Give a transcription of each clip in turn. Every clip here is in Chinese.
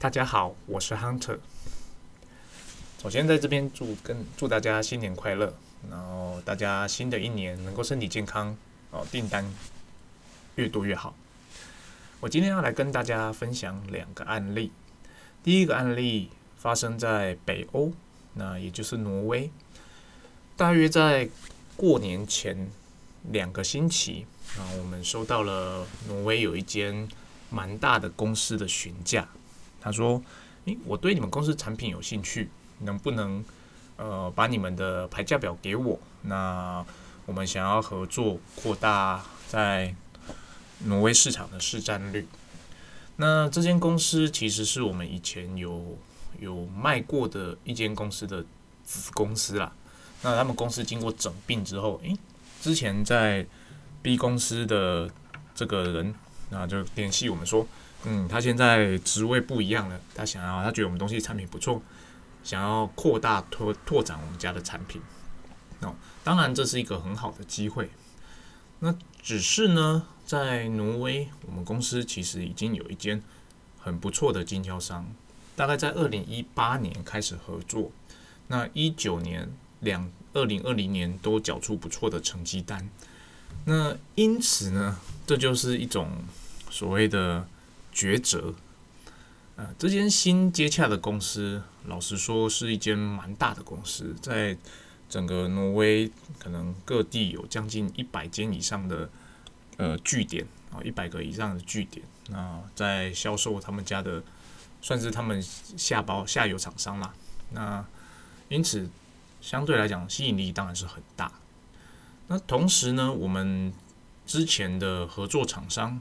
大家好，我是 Hunter。首先在这边祝跟祝大家新年快乐，然后大家新的一年能够身体健康哦，订单越多越好。我今天要来跟大家分享两个案例。第一个案例发生在北欧，那也就是挪威，大约在过年前两个星期啊，我们收到了挪威有一间蛮大的公司的询价。他说：“诶，我对你们公司产品有兴趣，能不能呃把你们的牌价表给我？那我们想要合作，扩大在挪威市场的市占率。那这间公司其实是我们以前有有卖过的一间公司的子公司啦。那他们公司经过整并之后，诶，之前在 B 公司的这个人，那就联系我们说。”嗯，他现在职位不一样了，他想要，他觉得我们东西产品不错，想要扩大拓拓展我们家的产品。哦，当然这是一个很好的机会。那只是呢，在挪威，我们公司其实已经有一间很不错的经销商，大概在二零一八年开始合作，那一九年两二零二零年都缴出不错的成绩单。那因此呢，这就是一种所谓的。抉择，呃，这间新接洽的公司，老实说是一间蛮大的公司，在整个挪威可能各地有将近一百间以上的呃据点啊，一百个以上的据点，那在销售他们家的，算是他们下包下游厂商啦。那因此相对来讲吸引力当然是很大。那同时呢，我们之前的合作厂商。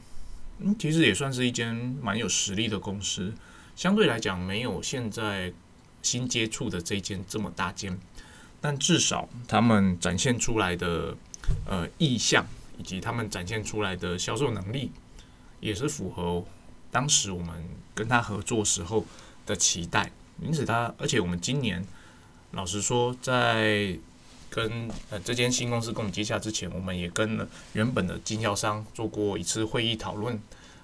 嗯，其实也算是一间蛮有实力的公司，相对来讲没有现在新接触的这间这么大间，但至少他们展现出来的呃意向以及他们展现出来的销售能力，也是符合当时我们跟他合作时候的期待。因此，他而且我们今年老实说在。跟呃这间新公司跟我们接洽之前，我们也跟了原本的经销商做过一次会议讨论，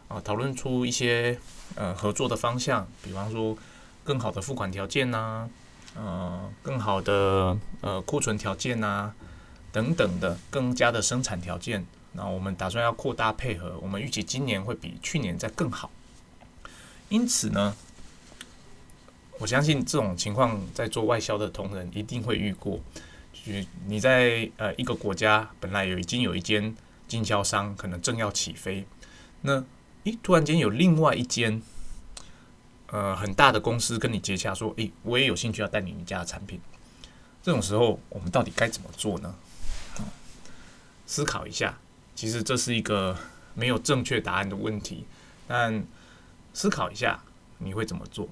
啊，讨论出一些呃合作的方向，比方说更好的付款条件呐，呃更好的呃库存条件呐等等的更加的生产条件。那我们打算要扩大配合，我们预计今年会比去年再更好。因此呢，我相信这种情况在做外销的同仁一定会遇过。你你在呃一个国家本来有已经有一间经销商可能正要起飞，那诶突然间有另外一间呃很大的公司跟你接洽说，诶我也有兴趣要代理你家的产品，这种时候我们到底该怎么做呢？思考一下，其实这是一个没有正确答案的问题，但思考一下你会怎么做？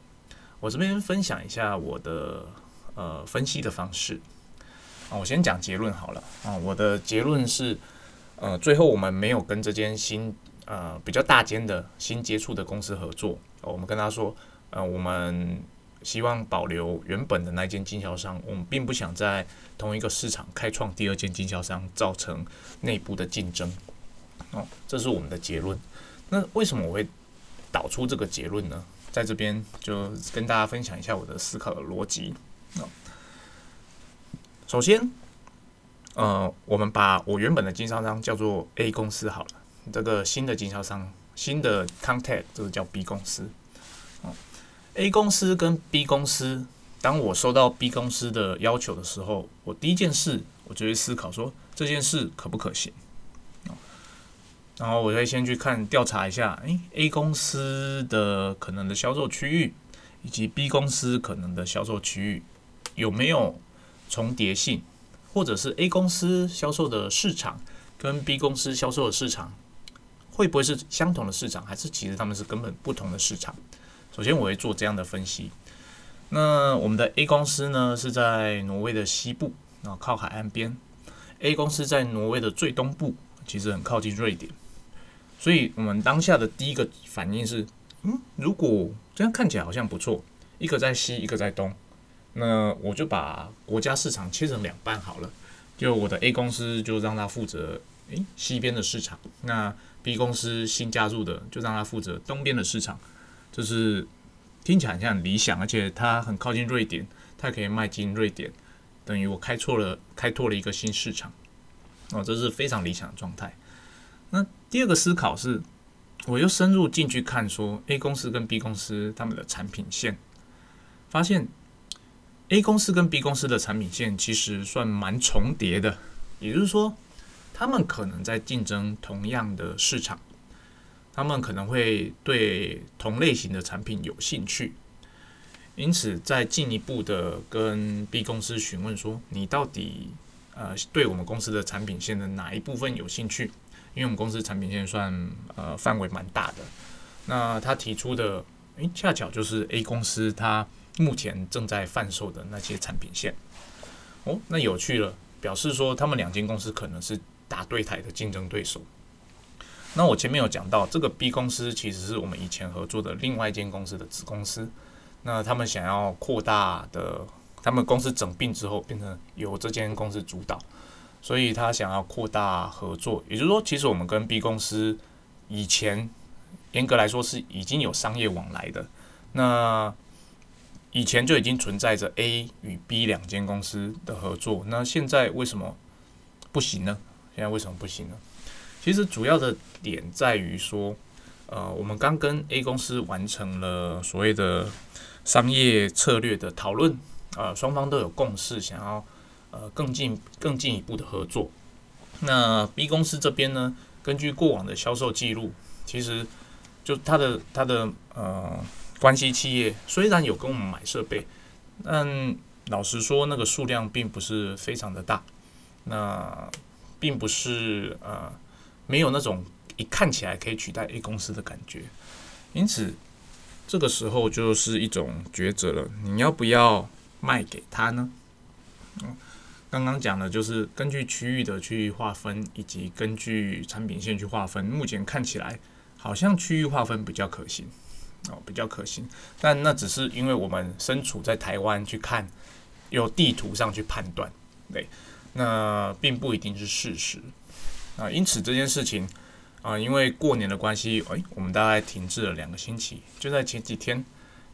我这边分享一下我的呃分析的方式。啊，我先讲结论好了啊。我的结论是，呃，最后我们没有跟这间新呃比较大间的新接触的公司合作。我们跟他说，呃，我们希望保留原本的那间经销商，我们并不想在同一个市场开创第二间经销商，造成内部的竞争。哦，这是我们的结论。那为什么我会导出这个结论呢？在这边就跟大家分享一下我的思考的逻辑。哦。首先，呃，我们把我原本的经销商叫做 A 公司好了，这个新的经销商，新的 contact 这个叫 B 公司。哦，A 公司跟 B 公司，当我收到 B 公司的要求的时候，我第一件事，我就会思考说这件事可不可行。然后我会先去看调查一下，诶 a 公司的可能的销售区域，以及 B 公司可能的销售区域有没有。重叠性，或者是 A 公司销售的市场跟 B 公司销售的市场会不会是相同的市场，还是其实他们是根本不同的市场？首先我会做这样的分析。那我们的 A 公司呢是在挪威的西部，啊靠海岸边。A 公司在挪威的最东部，其实很靠近瑞典。所以我们当下的第一个反应是，嗯，如果这样看起来好像不错，一个在西，一个在东。那我就把国家市场切成两半好了，就我的 A 公司就让他负责诶西边的市场，那 B 公司新加入的就让他负责东边的市场，就是听起来很像很理想，而且它很靠近瑞典，它可以迈进瑞典，等于我开错了，开拓了一个新市场。哦，这是非常理想的状态。那第二个思考是，我又深入进去看，说 A 公司跟 B 公司他们的产品线，发现 A 公司跟 B 公司的产品线其实算蛮重叠的，也就是说，他们可能在竞争同样的市场。他们可能会对同类型的产品有兴趣，因此在进一步的跟 B 公司询问说，你到底呃对我们公司的产品线的哪一部分有兴趣？因为我们公司产品线算呃范围蛮大的，那他提出的诶，恰巧就是 A 公司它目前正在贩售的那些产品线。哦，那有趣了，表示说他们两间公司可能是打对台的竞争对手。那我前面有讲到，这个 B 公司其实是我们以前合作的另外一间公司的子公司。那他们想要扩大的，他们公司整并之后变成由这间公司主导，所以他想要扩大合作。也就是说，其实我们跟 B 公司以前严格来说是已经有商业往来的。那以前就已经存在着 A 与 B 两间公司的合作。那现在为什么不行呢？现在为什么不行呢？其实主要的点在于说，呃，我们刚跟 A 公司完成了所谓的商业策略的讨论，呃，双方都有共识，想要呃更进更进一步的合作。那 B 公司这边呢，根据过往的销售记录，其实就它的它的呃关系企业虽然有跟我们买设备，但老实说，那个数量并不是非常的大，那并不是呃。没有那种一看起来可以取代 A 公司的感觉，因此这个时候就是一种抉择了，你要不要卖给他呢？嗯，刚刚讲的就是根据区域的去划分，以及根据产品线去划分。目前看起来好像区域划分比较可行哦，比较可行。但那只是因为我们身处在台湾去看，有地图上去判断，对，那并不一定是事实。啊，因此这件事情啊，因为过年的关系，哎，我们大概停滞了两个星期。就在前几天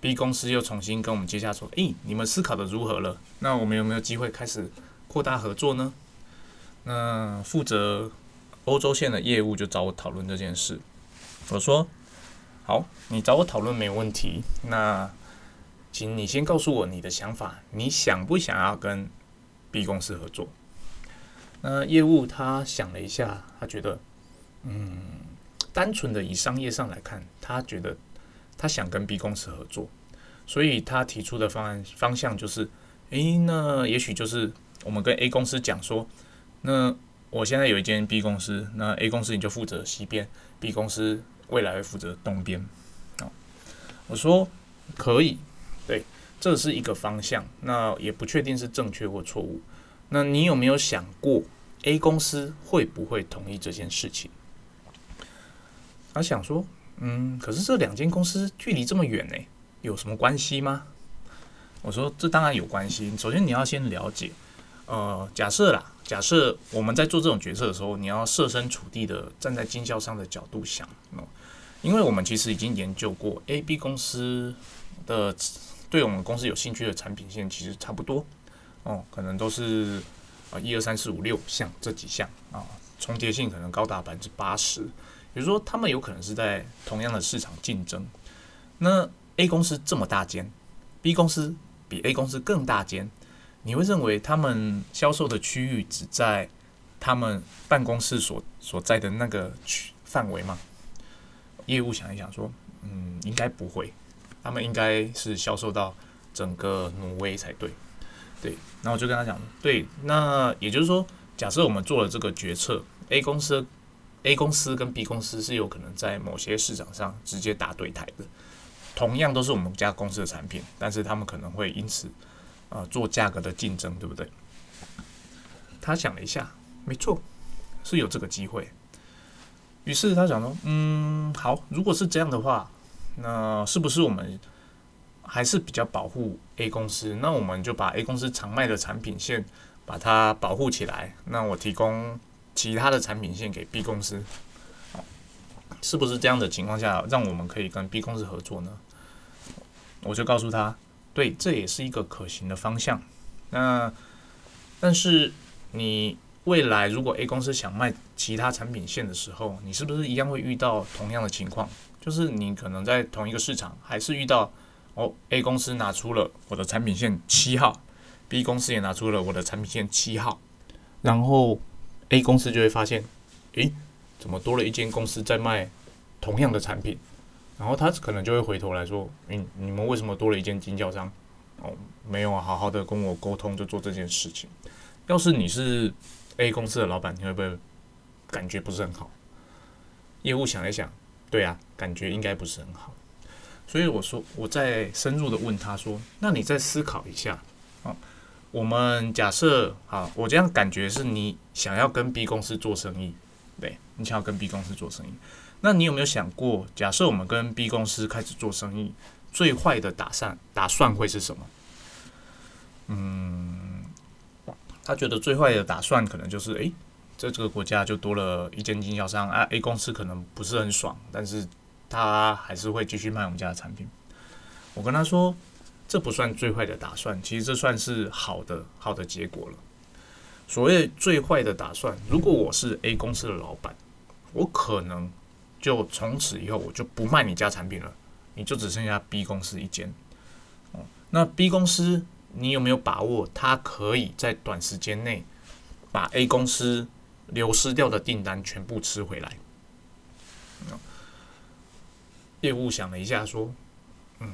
，B 公司又重新跟我们接洽说：“哎，你们思考的如何了？那我们有没有机会开始扩大合作呢？”那负责欧洲线的业务就找我讨论这件事。我说：“好，你找我讨论没问题。那请你先告诉我你的想法，你想不想要跟 B 公司合作？”那业务他想了一下，他觉得，嗯，单纯的以商业上来看，他觉得他想跟 B 公司合作，所以他提出的方案方向就是，诶，那也许就是我们跟 A 公司讲说，那我现在有一间 B 公司，那 A 公司你就负责西边，B 公司未来会负责东边，啊，我说可以，对，这是一个方向，那也不确定是正确或错误。那你有没有想过，A 公司会不会同意这件事情？他想说，嗯，可是这两间公司距离这么远呢，有什么关系吗？我说，这当然有关系。首先，你要先了解，呃，假设啦，假设我们在做这种决策的时候，你要设身处地的站在经销商的角度想哦，因为我们其实已经研究过，A、B 公司的对我们公司有兴趣的产品线其实差不多。哦，可能都是啊一二三四五六项这几项啊，重叠性可能高达百分之八十。比如说，他们有可能是在同样的市场竞争。那 A 公司这么大间，B 公司比 A 公司更大间，你会认为他们销售的区域只在他们办公室所所在的那个区范围吗？业务想一想说，嗯，应该不会，他们应该是销售到整个挪威才对。对，然后我就跟他讲，对，那也就是说，假设我们做了这个决策，A 公司，A 公司跟 B 公司是有可能在某些市场上直接打对台的，同样都是我们家公司的产品，但是他们可能会因此啊做价格的竞争，对不对？他想了一下，没错，是有这个机会。于是他想说，嗯，好，如果是这样的话，那是不是我们？还是比较保护 A 公司，那我们就把 A 公司常卖的产品线把它保护起来。那我提供其他的产品线给 B 公司，是不是这样的情况下，让我们可以跟 B 公司合作呢？我就告诉他，对，这也是一个可行的方向。那但是你未来如果 A 公司想卖其他产品线的时候，你是不是一样会遇到同样的情况？就是你可能在同一个市场，还是遇到哦，A 公司拿出了我的产品线七号，B 公司也拿出了我的产品线七号，然后 A 公司就会发现，诶，怎么多了一间公司在卖同样的产品？然后他可能就会回头来说，嗯，你们为什么多了一间经销商？哦，没有啊，好好的跟我沟通就做这件事情。要是你是 A 公司的老板，你会不会感觉不是很好？业务想一想。对啊，感觉应该不是很好，所以我说我再深入的问他说：“那你再思考一下啊，我们假设啊，我这样感觉是你想要跟 B 公司做生意，对，你想要跟 B 公司做生意，那你有没有想过，假设我们跟 B 公司开始做生意，最坏的打算打算会是什么？嗯，他觉得最坏的打算可能就是诶。在这个国家就多了一间经销商啊，A 公司可能不是很爽，但是他还是会继续卖我们家的产品。我跟他说，这不算最坏的打算，其实这算是好的好的结果了。所谓最坏的打算，如果我是 A 公司的老板，我可能就从此以后我就不卖你家产品了，你就只剩下 B 公司一间。哦，那 B 公司你有没有把握，它可以在短时间内把 A 公司？流失掉的订单全部吃回来。业务想了一下，说：“嗯，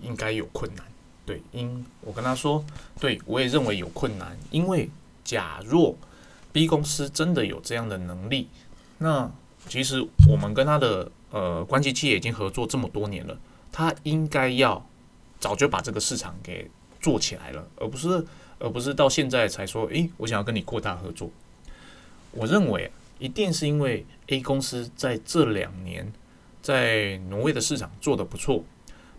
应该有困难。”对，因我跟他说：“对我也认为有困难，因为假若 B 公司真的有这样的能力，那其实我们跟他的呃关系企业已经合作这么多年了，他应该要早就把这个市场给做起来了，而不是而不是到现在才说，诶，我想要跟你扩大合作。”我认为一定是因为 A 公司在这两年在挪威的市场做得不错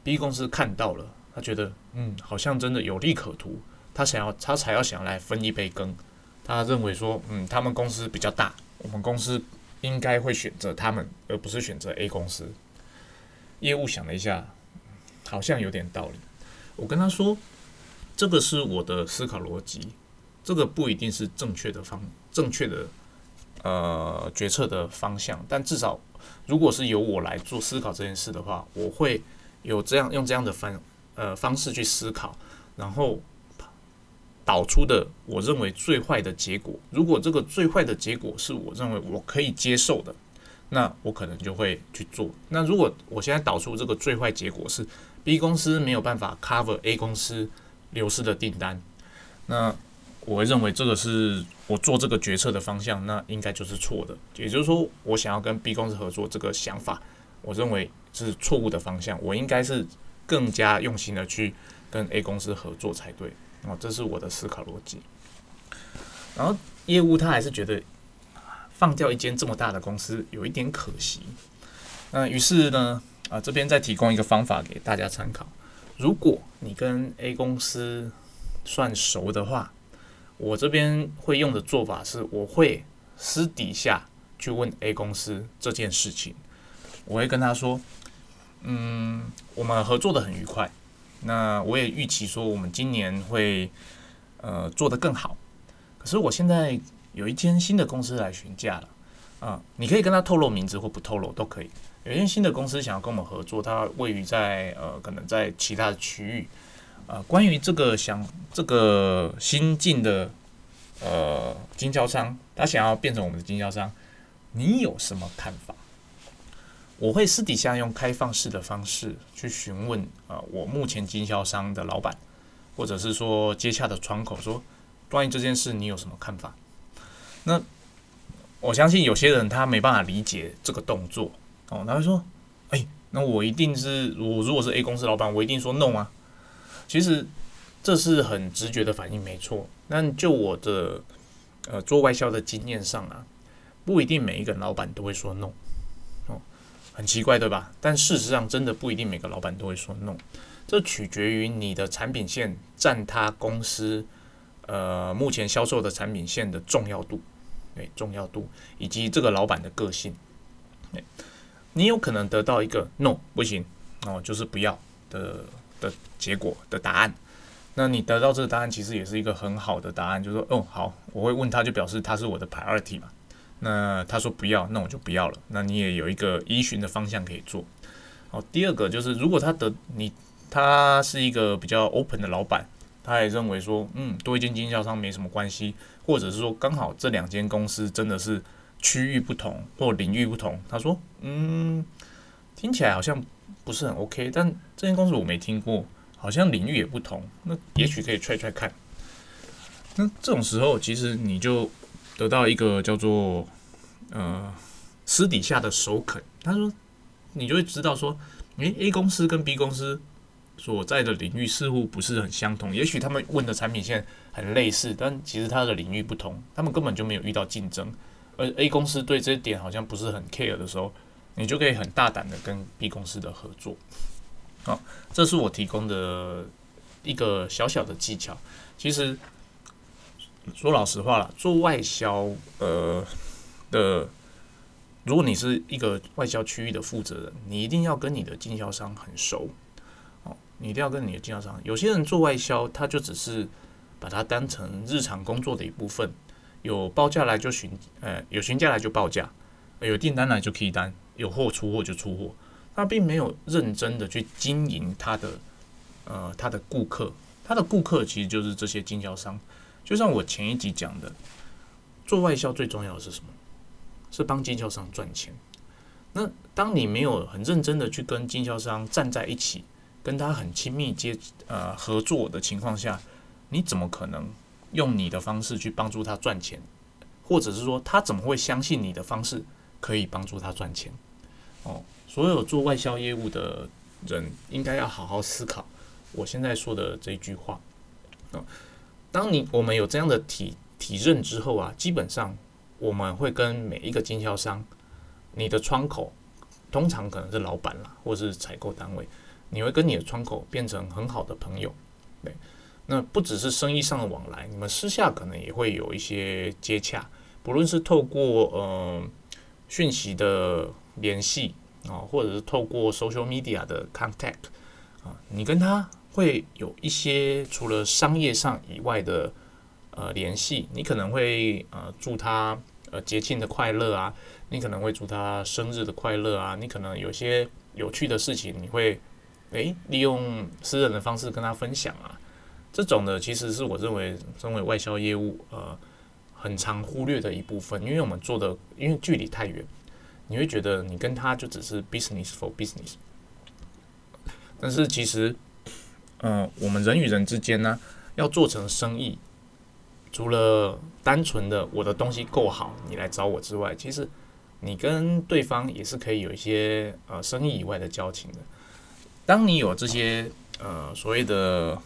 ，B 公司看到了，他觉得嗯好像真的有利可图，他想要他才要想来分一杯羹。他认为说嗯他们公司比较大，我们公司应该会选择他们，而不是选择 A 公司。业务想了一下，好像有点道理。我跟他说，这个是我的思考逻辑，这个不一定是正确的方正确的。呃，决策的方向，但至少如果是由我来做思考这件事的话，我会有这样用这样的方呃方式去思考，然后导出的我认为最坏的结果。如果这个最坏的结果是我认为我可以接受的，那我可能就会去做。那如果我现在导出这个最坏结果是 B 公司没有办法 cover A 公司流失的订单，那我认为这个是我做这个决策的方向，那应该就是错的。也就是说，我想要跟 B 公司合作这个想法，我认为是错误的方向。我应该是更加用心的去跟 A 公司合作才对。哦，这是我的思考逻辑。然后业务他还是觉得放掉一间这么大的公司有一点可惜。那于是呢，啊，这边再提供一个方法给大家参考。如果你跟 A 公司算熟的话，我这边会用的做法是，我会私底下去问 A 公司这件事情。我会跟他说：“嗯，我们合作的很愉快，那我也预期说我们今年会呃做得更好。可是我现在有一间新的公司来询价了啊，你可以跟他透露名字或不透露都可以。有一间新的公司想要跟我们合作，它位于在呃可能在其他的区域。”呃，关于这个想这个新进的呃经销商，他想要变成我们的经销商，你有什么看法？我会私底下用开放式的方式去询问啊，我目前经销商的老板，或者是说接洽的窗口，说关于这件事你有什么看法？那我相信有些人他没办法理解这个动作哦，他会说，哎，那我一定是我如果是 A 公司老板，我一定说 no 啊。其实这是很直觉的反应，没错。但就我的呃做外销的经验上啊，不一定每一个老板都会说 no，很奇怪对吧？但事实上真的不一定每个老板都会说 no，这取决于你的产品线占他公司呃目前销售的产品线的重要度，对重要度以及这个老板的个性。你有可能得到一个 no 不行哦，就是不要的。的结果的答案。那你得到这个答案，其实也是一个很好的答案，就是说，哦，好，我会问他，就表示他是我的 priority 嘛。那他说不要，那我就不要了。那你也有一个依循的方向可以做。好，第二个就是，如果他的你他是一个比较 open 的老板，他也认为说，嗯，多一间经销商没什么关系，或者是说刚好这两间公司真的是区域不同或领域不同。他说，嗯，听起来好像不是很 OK，但这间公司我没听过。好像领域也不同，那也许可以踹踹看。那这种时候，其实你就得到一个叫做呃私底下的首肯。他说，你就会知道说，诶 a 公司跟 B 公司所在的领域似乎不是很相同。也许他们问的产品线很类似，但其实它的领域不同，他们根本就没有遇到竞争。而 A 公司对这一点好像不是很 care 的时候，你就可以很大胆的跟 B 公司的合作。好，这是我提供的一个小小的技巧。其实说老实话了，做外销呃的，如果你是一个外销区域的负责人，你一定要跟你的经销商很熟。哦，你一定要跟你的经销商。有些人做外销，他就只是把它当成日常工作的一部分，有报价来就询，呃，有询价来就报价，有订单来就可以单，有货出货就出货。他并没有认真的去经营他的，呃，他的顾客，他的顾客其实就是这些经销商。就像我前一集讲的，做外销最重要的是什么？是帮经销商赚钱。那当你没有很认真的去跟经销商站在一起，跟他很亲密接呃合作的情况下，你怎么可能用你的方式去帮助他赚钱？或者是说，他怎么会相信你的方式可以帮助他赚钱？哦。所有做外销业务的人应该要好好思考我现在说的这句话啊。当你我们有这样的体体认之后啊，基本上我们会跟每一个经销商，你的窗口通常可能是老板啦，或是采购单位，你会跟你的窗口变成很好的朋友。对，那不只是生意上的往来，你们私下可能也会有一些接洽，不论是透过呃讯息的联系。啊，或者是透过 social media 的 contact 啊，你跟他会有一些除了商业上以外的呃联系，你可能会呃祝他呃节庆的快乐啊，你可能会祝他生日的快乐啊，你可能有些有趣的事情，你会诶利用私人的方式跟他分享啊，这种的其实是我认为身为外销业务呃很常忽略的一部分，因为我们做的因为距离太远。你会觉得你跟他就只是 business for business，但是其实，嗯，我们人与人之间呢，要做成生意，除了单纯的我的东西够好，你来找我之外，其实你跟对方也是可以有一些呃生意以外的交情的。当你有这些呃所谓的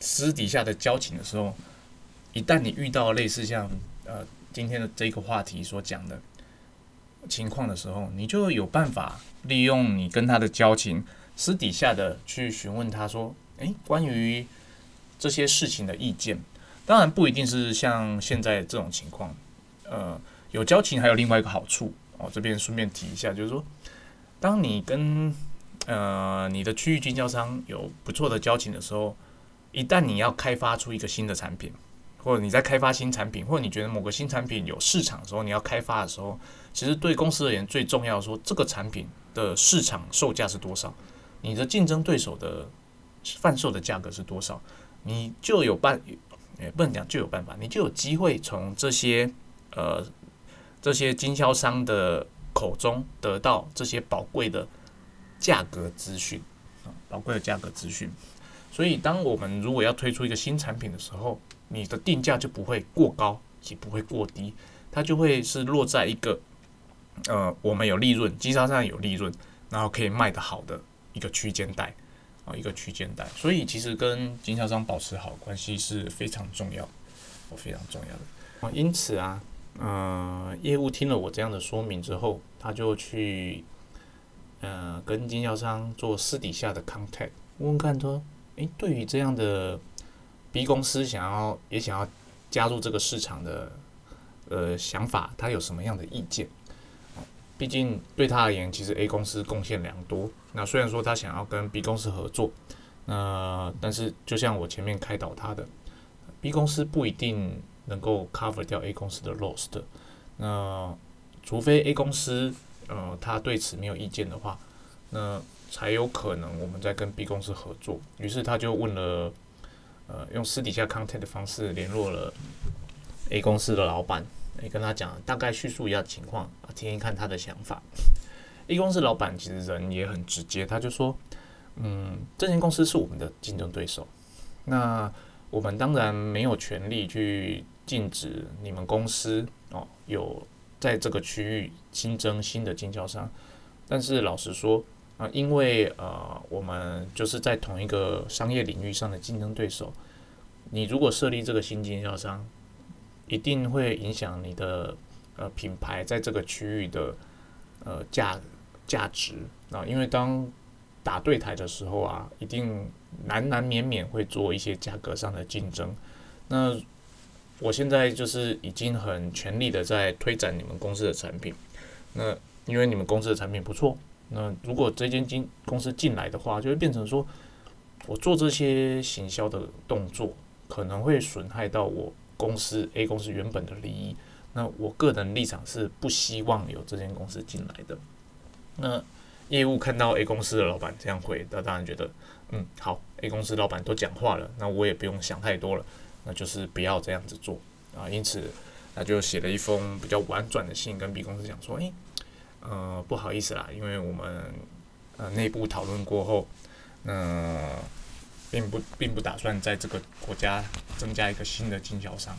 私底下的交情的时候，一旦你遇到类似像呃今天的这个话题所讲的。情况的时候，你就有办法利用你跟他的交情，私底下的去询问他说：“诶，关于这些事情的意见。”当然不一定是像现在这种情况。呃，有交情还有另外一个好处哦，这边顺便提一下，就是说，当你跟呃你的区域经销商有不错的交情的时候，一旦你要开发出一个新的产品。或者你在开发新产品，或者你觉得某个新产品有市场的时候，你要开发的时候，其实对公司而言最重要说这个产品的市场售价是多少，你的竞争对手的贩售的价格是多少，你就有办，也不能讲就有办法，你就有机会从这些呃这些经销商的口中得到这些宝贵的价格资讯啊，宝贵的价格资讯。所以，当我们如果要推出一个新产品的时候，你的定价就不会过高，也不会过低，它就会是落在一个，呃，我们有利润，经销商有利润，然后可以卖得好的一个区间带，啊，一个区间带。所以其实跟经销商保持好关系是非常重要，非常重要的。啊，因此啊，呃，业务听了我这样的说明之后，他就去，呃，跟经销商做私底下的 contact，问问看说，诶，对于这样的。B 公司想要也想要加入这个市场的呃想法，他有什么样的意见？毕竟对他而言，其实 A 公司贡献良多。那虽然说他想要跟 B 公司合作，那但是就像我前面开导他的，B 公司不一定能够 cover 掉 A 公司的 loss。那除非 A 公司呃他对此没有意见的话，那才有可能我们在跟 B 公司合作。于是他就问了，呃，用私底下 contact 的方式联络了 A 公司的老板，也跟他讲大概叙述一下情况，听听看他的想法。A 公司老板其实人也很直接，他就说，嗯，这间公司是我们的竞争对手，那我们当然没有权利去禁止你们公司哦有在这个区域新增新的经销商，但是老实说。啊，因为呃，我们就是在同一个商业领域上的竞争对手。你如果设立这个新经销商，一定会影响你的呃品牌在这个区域的呃价价值啊。因为当打对台的时候啊，一定难难免免会做一些价格上的竞争。那我现在就是已经很全力的在推展你们公司的产品。那因为你们公司的产品不错。那如果这间金公司进来的话，就会变成说，我做这些行销的动作，可能会损害到我公司 A 公司原本的利益。那我个人立场是不希望有这间公司进来的。那业务看到 A 公司的老板这样回，那当然觉得，嗯，好，A 公司老板都讲话了，那我也不用想太多了，那就是不要这样子做啊。因此，他就写了一封比较婉转的信，跟 B 公司讲说，诶。呃，不好意思啦，因为我们呃内部讨论过后，那并不并不打算在这个国家增加一个新的经销商。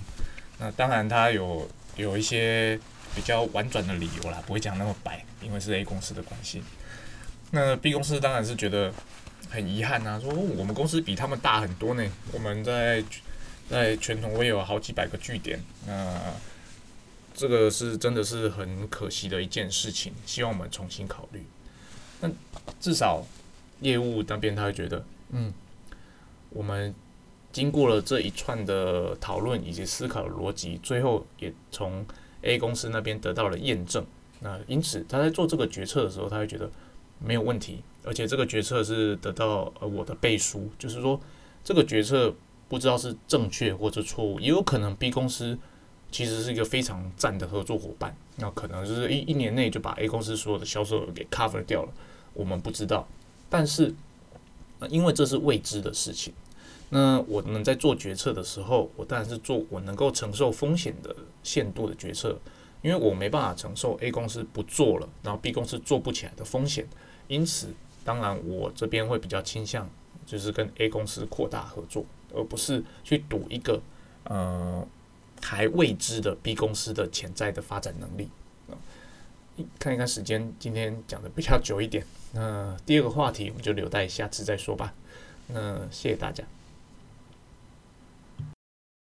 那当然，他有有一些比较婉转的理由啦，不会讲那么白，因为是 A 公司的关系。那 B 公司当然是觉得很遗憾呐，说我们公司比他们大很多呢，我们在在全同也有好几百个据点，那。这个是真的是很可惜的一件事情，希望我们重新考虑。那至少业务那边他会觉得，嗯，我们经过了这一串的讨论以及思考的逻辑，最后也从 A 公司那边得到了验证。那因此他在做这个决策的时候，他会觉得没有问题，而且这个决策是得到呃我的背书，就是说这个决策不知道是正确或者错误，也有可能 B 公司。其实是一个非常赞的合作伙伴，那可能就是一一年内就把 A 公司所有的销售额给 cover 掉了，我们不知道。但是，那因为这是未知的事情，那我们在做决策的时候，我当然是做我能够承受风险的限度的决策，因为我没办法承受 A 公司不做了，然后 B 公司做不起来的风险。因此，当然我这边会比较倾向就是跟 A 公司扩大合作，而不是去赌一个呃。还未知的 B 公司的潜在的发展能力啊，看一看时间，今天讲的比较久一点，那第二个话题我们就留待下次再说吧。那谢谢大家。